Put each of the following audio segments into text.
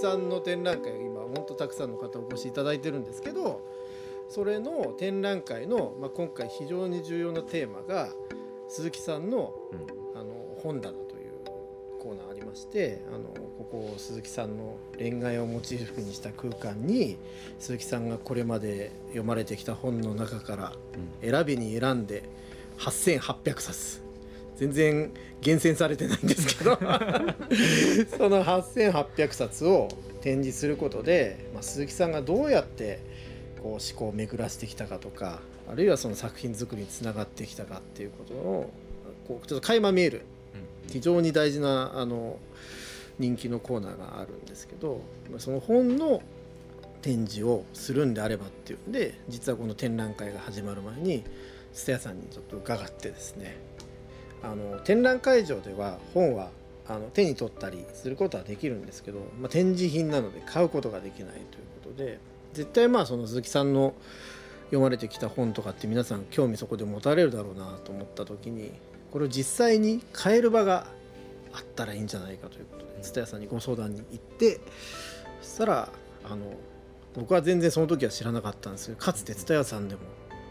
さんの展覧会今本当たくさんの方お越しいただいてるんですけどそれの展覧会の、まあ、今回非常に重要なテーマが鈴木さんの,、あの本棚というコーナーありましてあのここ鈴木さんの恋愛をモチーフにした空間に鈴木さんがこれまで読まれてきた本の中から選びに選んで8800冊全然厳選されてないんですけど。その8800冊を展示することで、まあ、鈴木さんがどうやってこう思考を巡らせてきたかとかあるいはその作品作りにつながってきたかっていうことをこうちょっと垣間見える非常に大事なあの人気のコーナーがあるんですけどその本の展示をするんであればっていうんで実はこの展覧会が始まる前に蔦屋さんにちょっと伺ってですねあの展覧会場では本はあの手に取ったりすることはできるんですけど、まあ、展示品なので買うことができないということで絶対まあその鈴木さんの読まれてきた本とかって皆さん興味そこで持たれるだろうなと思った時にこれを実際に買える場があったらいいんじゃないかということで蔦屋さんにご相談に行ってそしたらあの僕は全然その時は知らなかったんですけどかつて蔦屋さんでも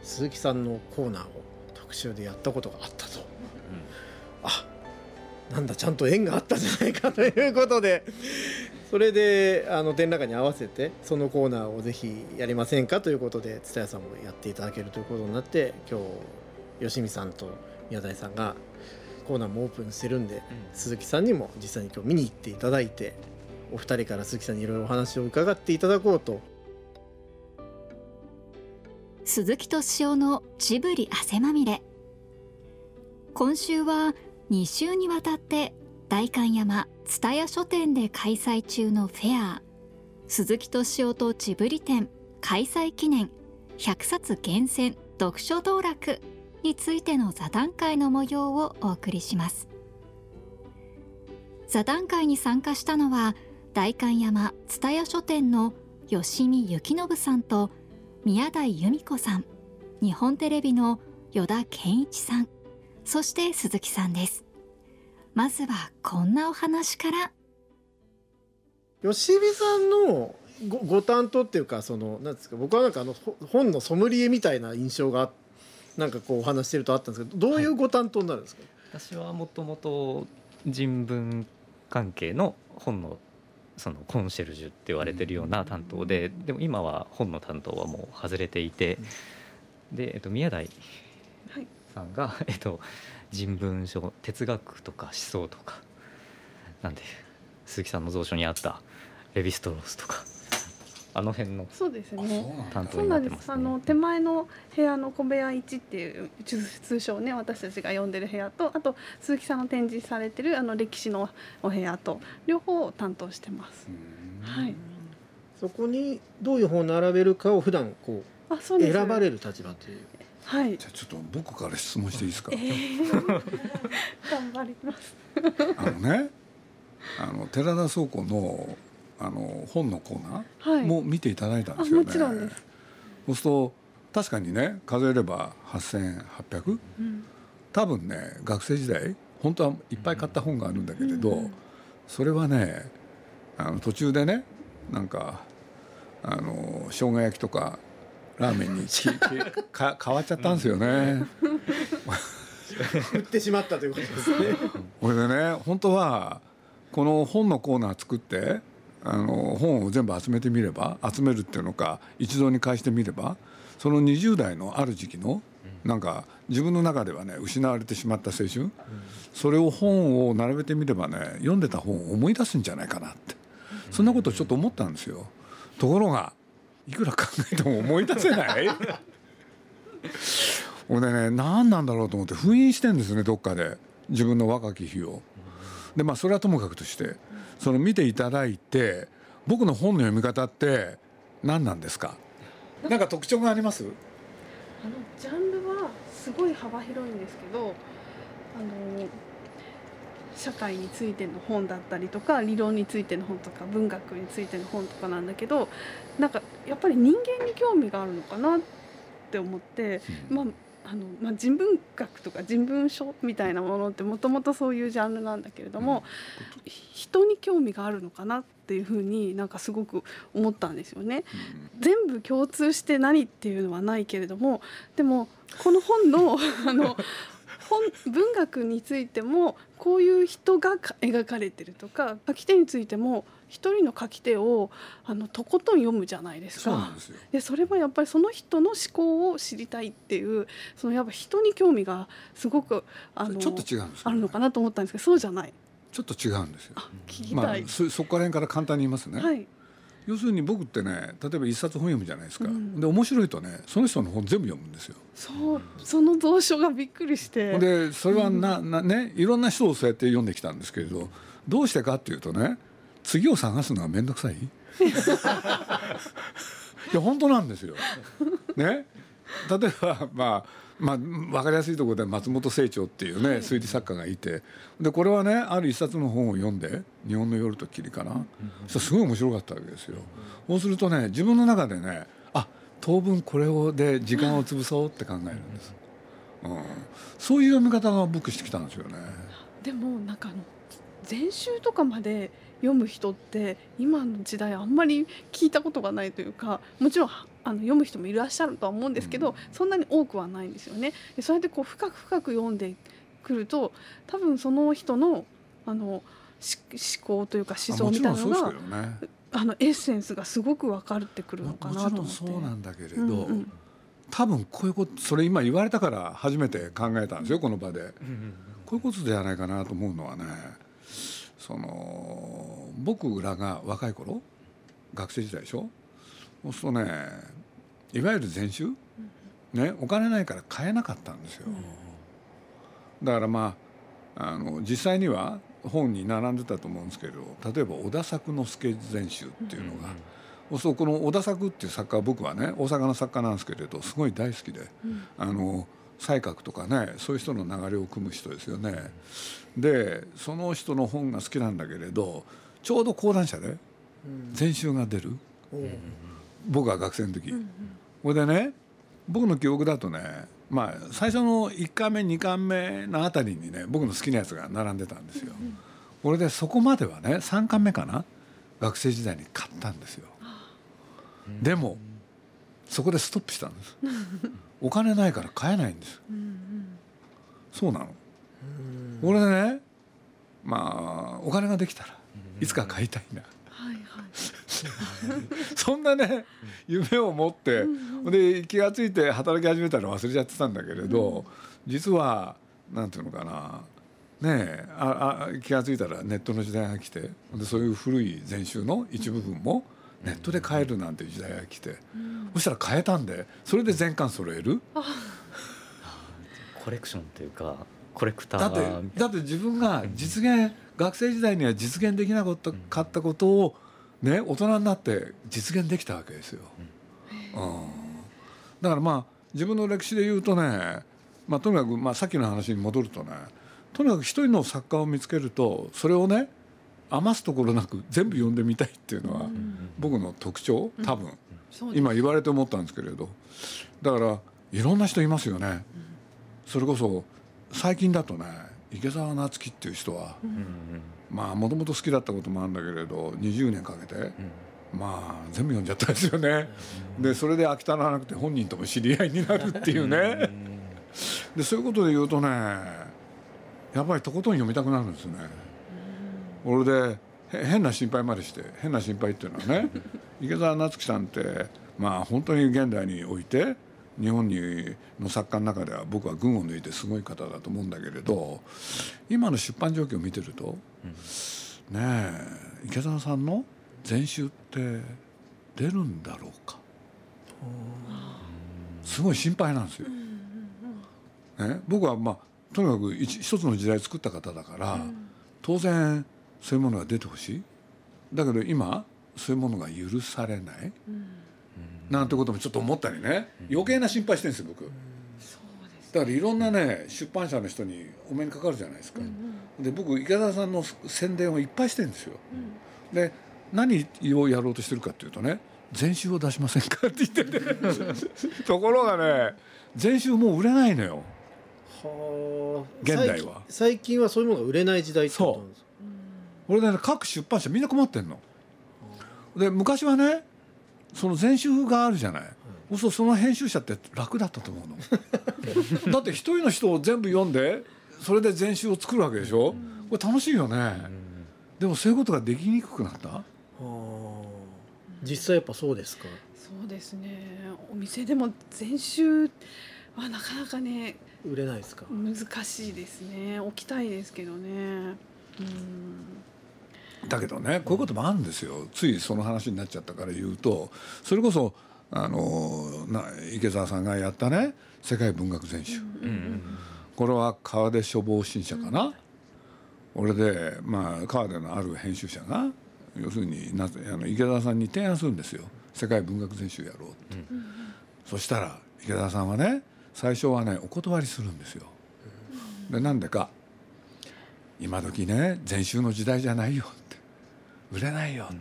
鈴木さんのコーナーを特集でやったことがあったと、うん、あなんだちゃんと縁があったじゃないかということで。それであの展覧会に合わせてそのコーナーをぜひやりませんかということで蔦屋さんもやっていただけるということになって今日吉見さんと宮台さんがコーナーもオープンしてるんで、うん、鈴木さんにも実際に今日見に行っていただいてお二人から鈴木さんにいろいろお話を伺っていただこうと。鈴木敏夫のジブリ汗まみれ。今週は2週にわたって代官山蔦屋書店で開催中のフェア。鈴木敏夫とジブリ展開催記念100冊厳選読書道楽についての座談会の模様をお送りします。座談会に参加したのは代官山蔦屋書店の吉見幸信さんと宮台由美子さん日本テレビの依田健一さん。そして鈴木さんです。まずはこんなお話から。吉見さんのごご担当っていうかそのなんですか僕はなんかあの本のソムリエみたいな印象がなんかこうお話してるとあったんですけどどういうご担当になるんですか、はい、私はもともと人文関係の本のそのコンシェルジュって言われてるような担当ででも今は本の担当はもう外れていてで、えっと、宮台さんが、えっと、人文書哲学とか思想とかなんで鈴木さんの蔵書にあったレヴィストロースとかあの辺のそうですね担当になってます、ね、あの手前の部屋の小部屋1っていう通称ね私たちが呼んでる部屋とあと鈴木さんの展示されてるあの歴史のお部屋と両方担当してます。はい。そこにどういう本を並べるかを普段こうあそうです選ばれる立場という。はい。じゃあちょっと僕から質問していいですか？えー、頑張ります。あのね、あの寺田倉庫のあの本のコーナーも見ていただいたんですよね。もちろんです。そうすると確かにね数えれば8800、うん、多分ね学生時代本当はいっぱい買った本があるんだけれど、うん、それはねあの途中でねなんかあの生姜焼きとかラーメンに か変わっちゃったんですよね。売ってしまったということですね。これでね本当はこの本のコーナー作ってあの本を全部集めてみれば集めるっていうのか一堂に会してみればその20代のある時期のなんか自分の中ではね失われてしまった青春、それを本を並べてみればね読んでた本を思い出すんじゃないかなってそんなことをちょっと思ったんですよ。ところがいくら考えても思い出せない。俺ね何なんだろうと思って封印してんですねどっかで。自分の若き日を。でまあそれはともかくとしてその見ていただいて僕の本の読み方って何なんですかなんか特徴があります？あのジャンルはすごい幅広いんですけどあの社会についての本だったりとか理論についての本とか文学についての本とかなんだけどなんかやっぱり人間に興味があるのかなって思って、うん、まああのまあ、人文学とか人文書みたいなものってもともとそういうジャンルなんだけれども、うん、人に興味があるのかなっっていうふうになんかすごく思ったんですよね。全部共通して何っていうのはないけれどもでもこの本の あの本文学についてもこういう人が描かれてるとか書き手についても一人の書き手をあのとことん読むじゃないですか。そうなんですよでそれはやっぱりその人の思考を知りたいっていうそのやっぱ人に興味がすごくあのちょっと違うんですよあるのかなと思ったんですけどそうじゃない。ちょっと違うんですよ。あ聞きまあたい。そそこから辺から簡単に言いますね。はい。要するに僕ってね例えば一冊本読むじゃないですか、うんで面白いとねその人の本全部読むんですよ。そうその蔵書がびっくりして。でそれはな、なねいろんな人をそうやって読んできたんですけれどどうしてかっていうとね次を探すのは面倒くさい？いや本当なんですよ。ね？例えばまあまあ、分かりやすいところで松本清張っていうね推理作家がいてでこれはねある一冊の本を読んで「日本の夜と霧」かな、そしたらすごい面白かったわけですよ。そうするとね自分の中でねあ当分これをで時間を潰そうって考えるんです。うん、そういう読み方が僕してきたんですよね。でもなんか全集とかまで読む人って今の時代あんまり聞いたことがないというかもちろんあの読む人もいらっしゃるとは思うんですけど、うんそんなに多くはないんですよね。でそうやってこう深く深く読んでくると多分その人のあのし思考というか思想みたいなのがね。あのエッセンスがすごく分かってくるのかなと思って。そうなんだけれど、うんうん多分こういうことそれ今言われたから初めて考えたんですよこの場で。こういうことじゃないかなと思うのはねその僕らが若い頃学生時代でしょ？そうするとねいわゆる全集、ね、お金ないから買えなかったんですよ。だからまああの実際には本に並んでたと思うんですけど例えば小田作之助全集っていうのが、そうするとこの小田作っていう作家は僕はね大阪の作家なんですけれどすごい大好きで。あの才覚とかねそういう人の流れを組む人ですよね。でその人の本が好きなんだけれどちょうど講談社で全集が出るおう僕が学生の時。これでね僕の記憶だとねまあ最初の1巻目2巻目のあたりにね僕の好きなやつが並んでたんですよ。これでそこまではね3巻目かな学生時代に買ったんですよ。でもそこでストップしたんです。お金ないから買えないんです。そうなの。これでねまあお金ができたらいつか買いたいな。はいはい そんなね夢を持って、で気が付いて働き始めたら忘れちゃってたんだけれど、実はなんていうのかなねえああ気が付いたらネットの時代が来てでそういう古い全集の一部分もネットで買えるなんて時代が来て、そしたら買えたんでそれで全巻揃える？コレクションというかコレクタだってーだって自分が実現学生時代には実現できなかったかったことをね大人になって実現できたわけですよ。うん、だからまあ自分の歴史で言うとね、まあ、とにかく、まあ、さっきの話に戻るとねとにかく一人の作家を見つけるとそれをね余すところなく全部読んでみたいっていうのは僕の特徴多分、今言われて思ったんですけれど。だからいろんな人いますよね。それこそ最近だとね池澤夏樹っていう人は、まあもともと好きだったこともあるんだけれど20年かけて、まあ全部読んじゃったんですよね。でそれで飽き足らなくて本人とも知り合いになるっていうね。でそういうことで言うとねやっぱりとことん読みたくなるんですね。これでへ変な心配までして変な心配っていうのはね 池澤夏樹さんってまあ本当に現代において日本にの作家の中では僕は群を抜いてすごい方だと思うんだけれど今の出版状況を見てると、ねえ池澤さんの全集って出るんだろうか？すごい心配なんですよ。ね、僕はまあとにかく一一つの時代作った方だから、当然そういうものが出てほしい。だけど今そういうものが許されない、なんてこともちょっと思ったりね。余計な心配してるんですよ僕。そうですだからいろんなね出版社の人にお目にかかるじゃないですか。で僕池田さんの宣伝をいっぱいしてるんですよ。で何をやろうとしてるかっていうとね全集を出しませんかって言ってて。ところがね全集もう売れないのよ。はあ。現代は。最近最近はそういうものが売れない時代ってことなんですか？これでね各出版社みんな困ってんの。で昔はねその全集があるじゃない、うん、そその編集者って楽だったと思うの。だって一人の人を全部読んでそれで全集を作るわけでしょ、うん、これ楽しいよね、うん、でもそういうことができにくくなった？実際やっぱそうですか？そうですね。お店でも全集はなかなかね売れないですか？難しいですね。置きたいですけどね。うんだけどねこういうこともあるんですよ。ついその話になっちゃったから言うとそれこそあのな池澤さんがやったね世界文学全集、うんうん、これは川出書房新社かな、うん、俺でまあ川出のある編集者が要するになあの池澤さんに提案するんですよ。世界文学全集やろうって、うん、そしたら池澤さんはね最初はねお断りするんですよ。でなんでか？今時ね全集の時代じゃないよって。売れないよっ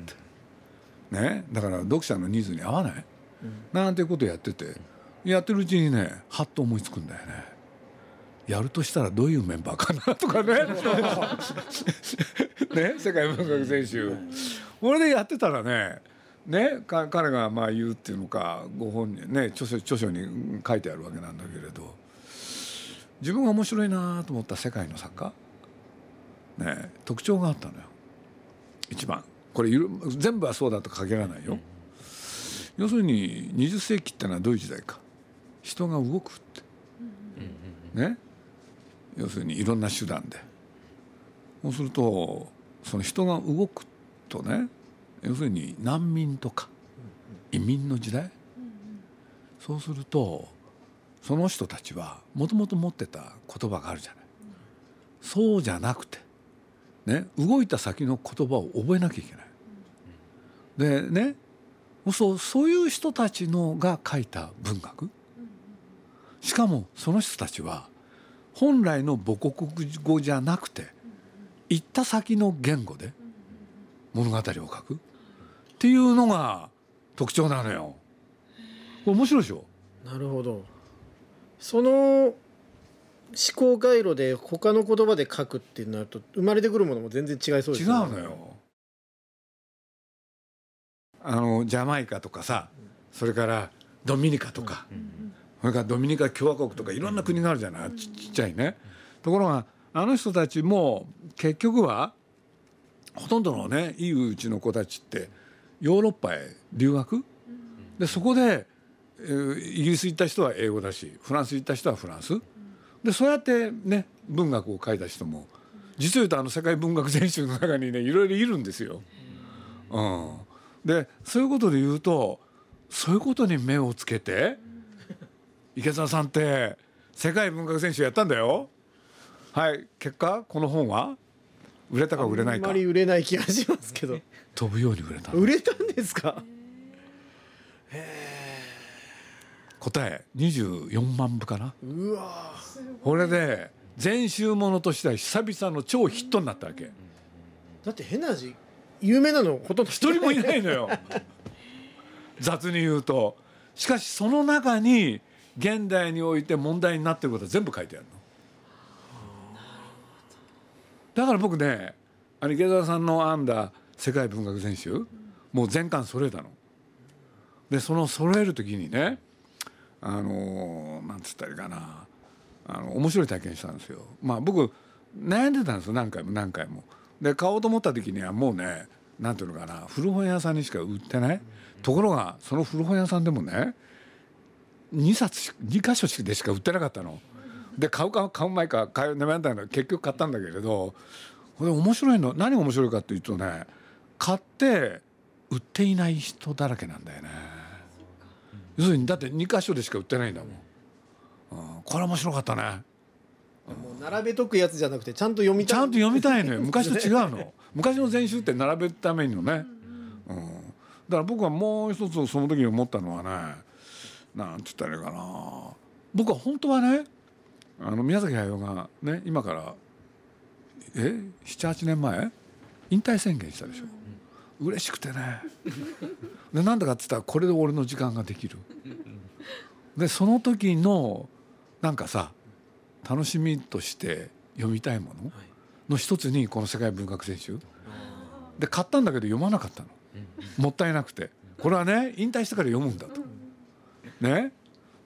て、ね？だから読者のニーズに合わない、なんていうことやってて。やってるうちにねはっと思いつくんだよね。やるとしたらどういうメンバーかなとかね。ね？世界文学全集。これでやってたらねね？彼がまあ言うっていうのかご本人ね？著書著書に書いてあるわけなんだけれど。自分が面白いなと思った世界の作家ね特徴があったのよ。一番。これ全部はそうだと限らないよ、要するに20世紀ってのはどういう時代か。人が動くって、ね。要するにいろんな手段で。そうするとその人が動くとね要するに難民とか移民の時代。そうするとその人たちはもともと持ってた言葉があるじゃない。そうじゃなくてね動いた先の言葉を覚えなきゃいけない。でねそうそういう人たちのが書いた文学。しかもその人たちは本来の母国語じゃなくて行った先の言語で物語を書く。っていうのが特徴なのよ。これ面白いでしょ？なるほど。その思考回路で他の言葉で書くってなると生まれてくるものも全然違いそうですね。違うのよ。あのジャマイカとかさそれからドミニカとか、それからドミニカ共和国とかいろんな国があるじゃないちちっちゃいね。ところがあの人たちも結局はほとんどのねいいうちの子たちってヨーロッパへ留学？でそこで、えー、イギリス行った人は英語だしフランス行った人はフランス？でそうやってね文学を書いた人も実を言うとあの世界文学全集の中にねいろいろいるんですよ。うん、でそういうことで言うとそういうことに目をつけて池澤さんって世界文学全集やったんだよ。はい結果この本は売れたか売れないか。あんまり売れない気がしますけど。飛ぶように売れた売れたんですか？答え24万部かな。うわ。これで全集ものとしては久々の超ヒットになったわけ。だって変な字有名なのほとんど。一人もいないのよ。雑に言うと。しかしその中に現代において問題になってることは全部書いてあるの。だから僕ねあの池澤さんの編んだ世界文学全集もう全巻揃えたの。でその揃える時にねあのなんつったらいいかなあの面白い体験したんですよ。まあ僕悩んでたんですよ何回も何回も。で買おうと思った時にはもうねなんていうのかな古本屋さんにしか売ってない。ところがその古本屋さんでもね2冊2箇所でしか売ってなかったの。で買うか買う前か買う悩んだの結局買ったんだけれどこれ面白いの何が面白いかっていうとね買って売っていない人だらけなんだよね。要するにだって2箇所でしか売ってないんだもん。うん、これ面白かったね。もう並べとくやつじゃなくてちゃんと読みたい。ちゃんと読みたいのよ。昔と違うの。昔の全集って並べるためにのね、うん、だから僕はもう一つその時に思ったのはねなんつったらいいかな。僕は本当はねあの宮崎駿がね今からえ？78年前？引退宣言したでしょ、うん、嬉しくてね。でなんだかっつったらこれで俺の時間ができる。でその時のなんかさ楽しみとして読みたいものの一つにこの「世界文学全集」で買ったんだけど読まなかったの。もったいなくて。これはね引退してから読むんだと。ね。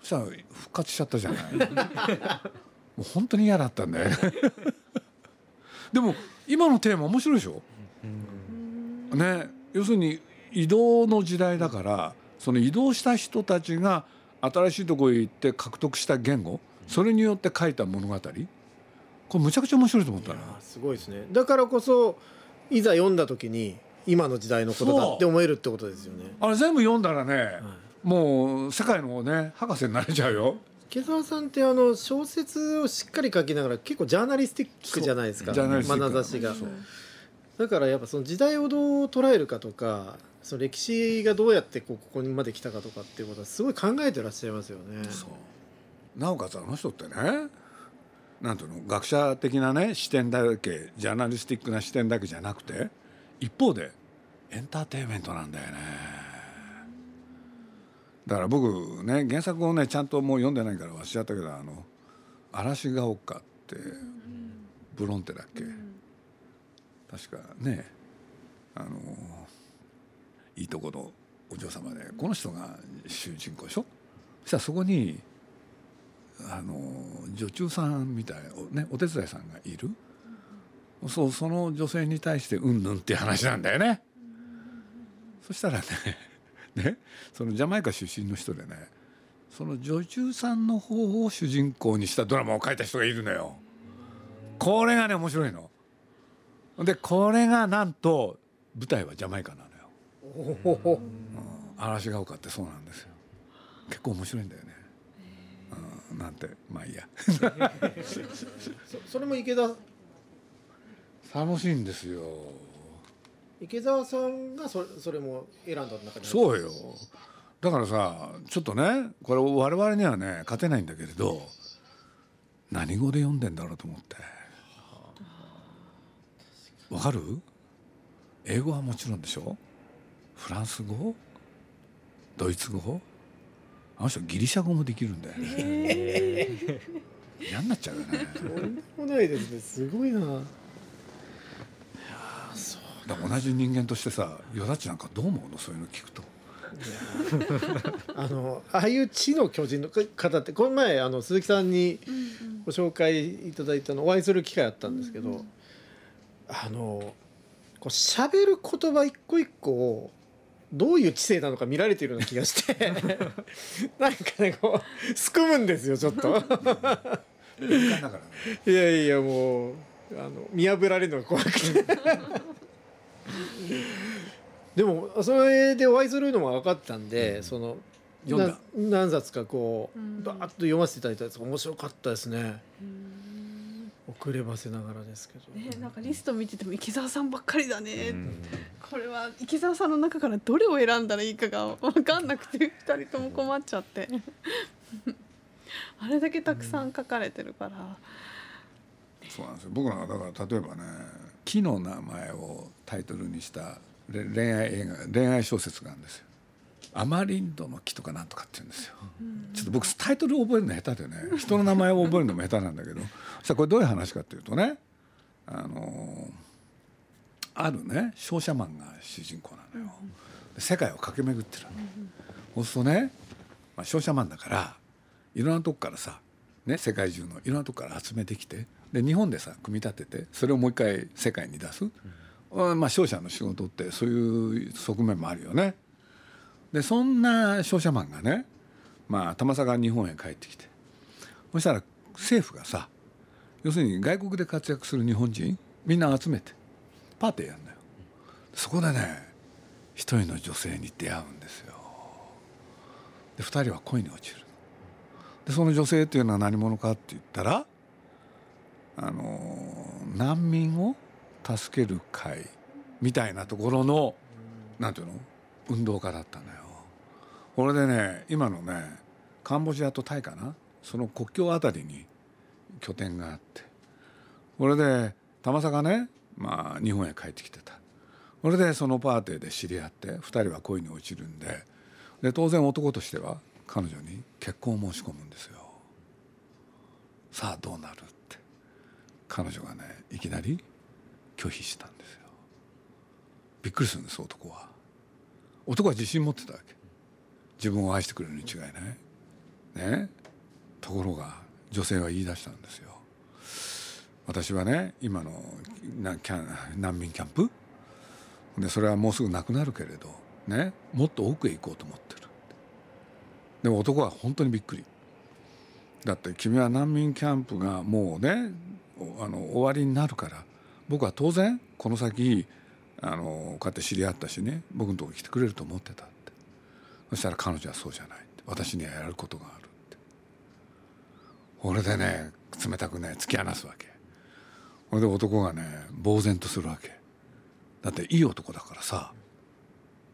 そしたら復活しちゃったじゃない。もう本当に嫌だったんだよでも今のテーマ面白いでしょ、ね要するに移動の時代だからその移動した人たちが新しいところへ行って獲得した言語それによって書いた物語。これむちゃくちゃ面白いと思ったな。すごいですね。だからこそいざ読んだ時に今の時代のことだって思えるってことですよね。あれ全部読んだらね、はい。もう世界のね博士になれちゃうよ。池澤さんってあの小説をしっかり書きながら結構ジャーナリスティックじゃないですか。眼差しがだからやっぱその時代をどう捉えるかとかその歴史がどうやってここまで来たかとかっていうことはすごい考えてらっしゃいますよね。なおかつあの人ってねなんていうの学者的なね視点だけジャーナリスティックな視点だけじゃなくて一方でエンターテインメントなんだよね。だから僕ね原作をねちゃんともう読んでないから忘れちゃったけどあの嵐が丘ってブロンテだっけ、確かねあのいいとこのお嬢様でこの人が主人公でしょ？そしたらそこにあの女中さんみたいねお手伝いさんがいる？そうその女性に対してうんぬんっていう話なんだよねそしたらね ね、そのジャマイカ出身の人でねその女中さんの方を主人公にしたドラマを書いた人がいるのよ。これがね面白いの。でこれがなんと舞台はジャマイカなのよ。うん、嵐が丘ってそうなんですよ。結構面白いんだよね。うん、なんてまあいいや そ。それも池田？楽しいんですよ。池澤さんがそれそれも選んだ中にそうよだからさちょっとねこれ我々にはね勝てないんだけれど何語で読んでんだろうと思ってわかる？英語はもちろんでしょ？フランス語？ドイツ語？あの人ギリシャ語もできるんだよね。嫌になっちゃうよね。とんでもないですね。すごいな。同じ人間としてさよだちなんかどう思うの？そういうの聞くと。あのああいう地の巨人の方ってこの前あの鈴木さんにご紹介いただいたのお会いする機会あったんですけど、うんうん、あのこう喋る言葉一個一個をどういう知性なのか見られているような気がして なんかねこうすくむんですよちょっと。いやいやもうあの見破られるのが怖くて。でもそれでお会いするのも分かったんで、うん、その何冊かこうバーッと読ませていただいたやつ面白かったですね。遅ればせながらですけど、ね、なんかリスト見てても池澤さんばっかりだね、これは池澤さんの中からどれを選んだらいいかが分かんなくて 2人とも困っちゃって。あれだけたくさん書かれてるから、そうなんですよ。僕らはだから例えばね木の名前をタイトルにした恋愛映画恋愛小説があるんですよ。アマリンドの木とかなんとかって言うんですよ。ちょっと僕タイトル覚えるの下手でね人の名前を覚えるのも下手なんだけど さあこれどういう話かっていうとねあのあるね商社マンが主人公なのよ。世界を駆け巡ってるの。そうするとね、まあ、商社マンだからいろんなとこからさ、ね、世界中のいろんなとこから集めてきてで日本でさ組み立ててそれをもう一回世界に出す、うん、まあ商社の仕事ってそういう側面もあるよね。でそんな商社マンがねまあ玉坂が日本へ帰ってきてそしたら政府がさ要するに外国で活躍する日本人みんな集めてパーティーやるんだよ。そこでね一人の女性に出会うんですよ。で二人は恋に落ちる。でその女性っていうのは何者かって言ったらあの難民を助ける会みたいなところのなんていうの？運動家だったのよ。これでね今のねカンボジアとタイかな？その国境あたりに拠点があって。これで玉坂ねまあ日本へ帰ってきてた。これでそのパーティーで知り合って2人は恋に落ちるんで。で当然男としては彼女に結婚を申し込むんですよ。さあどうなるって。彼女がねいきなり拒否したんですよ。びっくりするんです男は。男は自信持ってたわけ。自分を愛してくれるに違いない。ね。ところが女性は言い出したんですよ。私はね今のなキャン難民キャンプ？でそれはもうすぐなくなるけれどね。もっと奥へ行こうと思ってるでも男は本当にびっくり。だって君は難民キャンプがもうねあの終わりになるから。僕は当然この先あのこうやって知り合ったしね僕のとこ来てくれると思ってたって。そしたら彼女はそうじゃないって。私にはやることがあるって。俺でね冷たくね突き放すわけ。それで男がね呆然とするわけ。だっていい男だからさ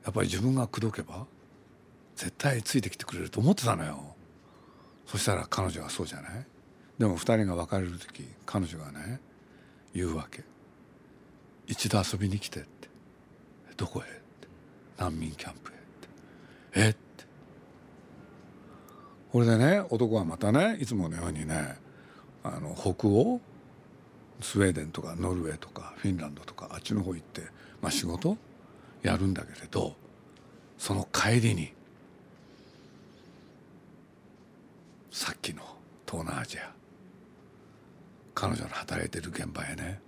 やっぱり自分が口説けば絶対ついてきてくれると思ってたのよ。そしたら彼女はそうじゃない。でも2人が別れる時彼女がね言うわけ「一度遊びに来て」って「どこへ?」って「難民キャンプへ」って「えっ?」て。これでね男はまたねいつものようにねあの北欧？スウェーデンとかノルウェーとかフィンランドとかあっちの方行って、まあ、仕事？やるんだけれどその帰りにさっきの東南アジア彼女の働いてる現場へね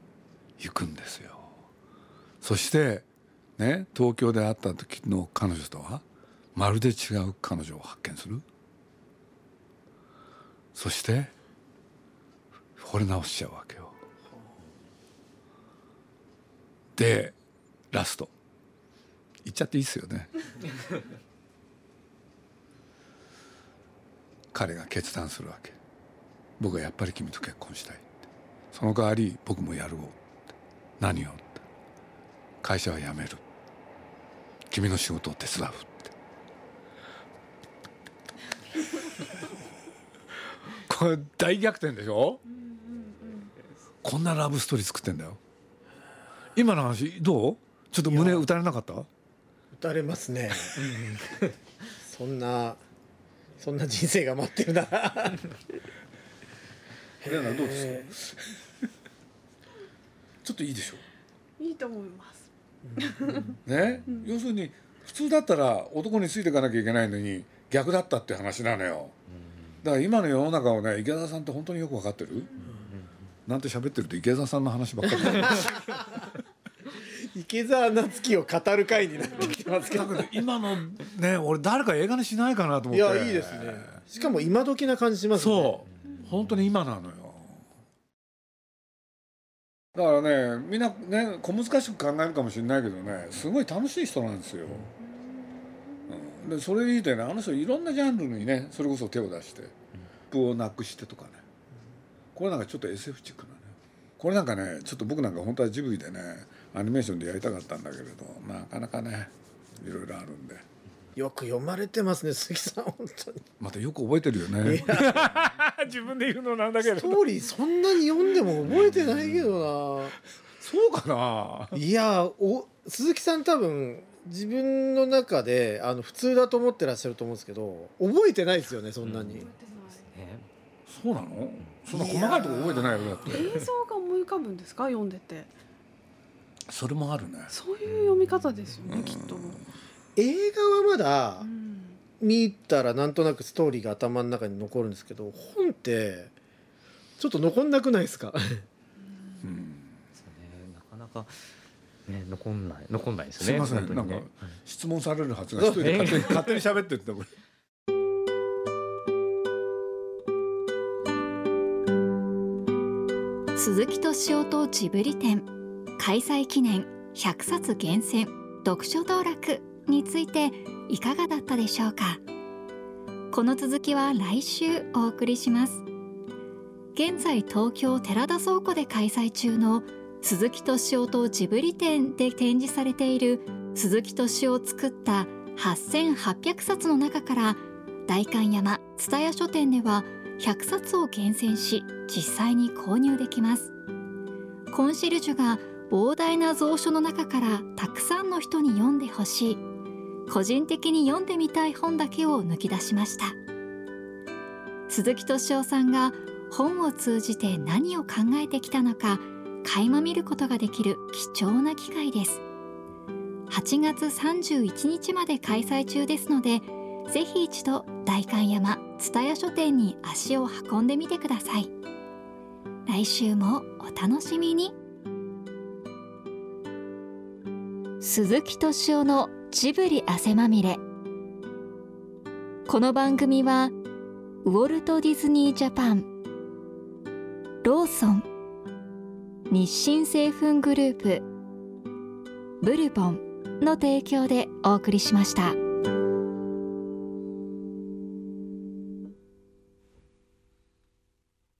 行くんですよ。そしてね東京で会った時の彼女とはまるで違う彼女を発見する？そして惚れ直しちゃうわけよ。でラスト。言っちゃっていいっすよね。彼が決断するわけ。僕はやっぱり君と結婚したいその代わり僕もやるを何を会社は辞める君の仕事を手伝うって。これ大逆転でしょ、うんうんうん、こんなラブストーリー作ってんだよ。今の話どう？ちょっと胸打たれなかった？打たれますね。そんなそんな人生が待ってるな。どうですか？ちょっといいでしょ？ういいと思いますね、うん、要するに普通だったら男についていかなきゃいけないのに逆だったって話なのよ。だから今の世の中をね池田さんって本当によく分かってる、うん、なんて喋ってると池田さんの話ばっかり。池澤夏樹を語る会になってきてますけど今のね俺誰か映画にしないかなと思って。いやいいですね。しかも今時な感じしますね。そう。本当に今なのよだからねみんなね小難しく考えるかもしれないけどねすごい楽しい人なんですよ、うん、でそれでいいてねあの人いろんなジャンルにねそれこそ手を出してプをなくしてとかね。これなんかちょっと SF チックなね。これなんかねちょっと僕なんか本当はジブリでねアニメーションでやりたかったんだけれどなかなかねいろいろあるんで。よく読まれてますね杉さん本当に。またよく覚えてるよね。自分で言うのなんだけど。ストーリーそんなに読んでも覚えてないけどな。そうかな？いやお鈴木さん多分自分の中であの普通だと思ってらっしゃると思うんですけど覚えてないですよねそんなに、うん、そうなの？そんな細かいとこ覚えてないよだって。映像が思い浮かぶんですか？読んでて。それもあるね。そういう読み方ですよね、きっと映画はまだ見たらなんとなくストーリーが頭の中に残るんですけど本ってちょっと残んなくないですか、うん、そうね。なかなかね残んない。残んないですね。すみません、ね、なんか質問されるはずが一人で勝手に勝手に喋ってってこれ。鈴木敏夫とジブリ展。開催記念。100冊厳選。読書道楽についていかがだったでしょうか？この続きは来週お送りします。現在東京寺田倉庫で開催中の鈴木敏夫とジブリ展で展示されている鈴木敏夫を作った8800冊の中から代官山蔦屋書店では100冊を厳選し実際に購入できます。コンシェルジュが膨大な蔵書の中からたくさんの人に読んでほしい。個人的に読んでみたい本だけを抜き出しました。鈴木敏夫さんが本を通じて何を考えてきたのか垣間見ることができる貴重な機会です。8月31日まで開催中ですのでぜひ一度代官山蔦屋書店に足を運んでみてください。来週もお楽しみに。鈴木敏夫のジブリ汗まみれこの番組はウォルト・ディズニー・ジャパンローソン日清製粉グループブルボンの提供でお送りしました。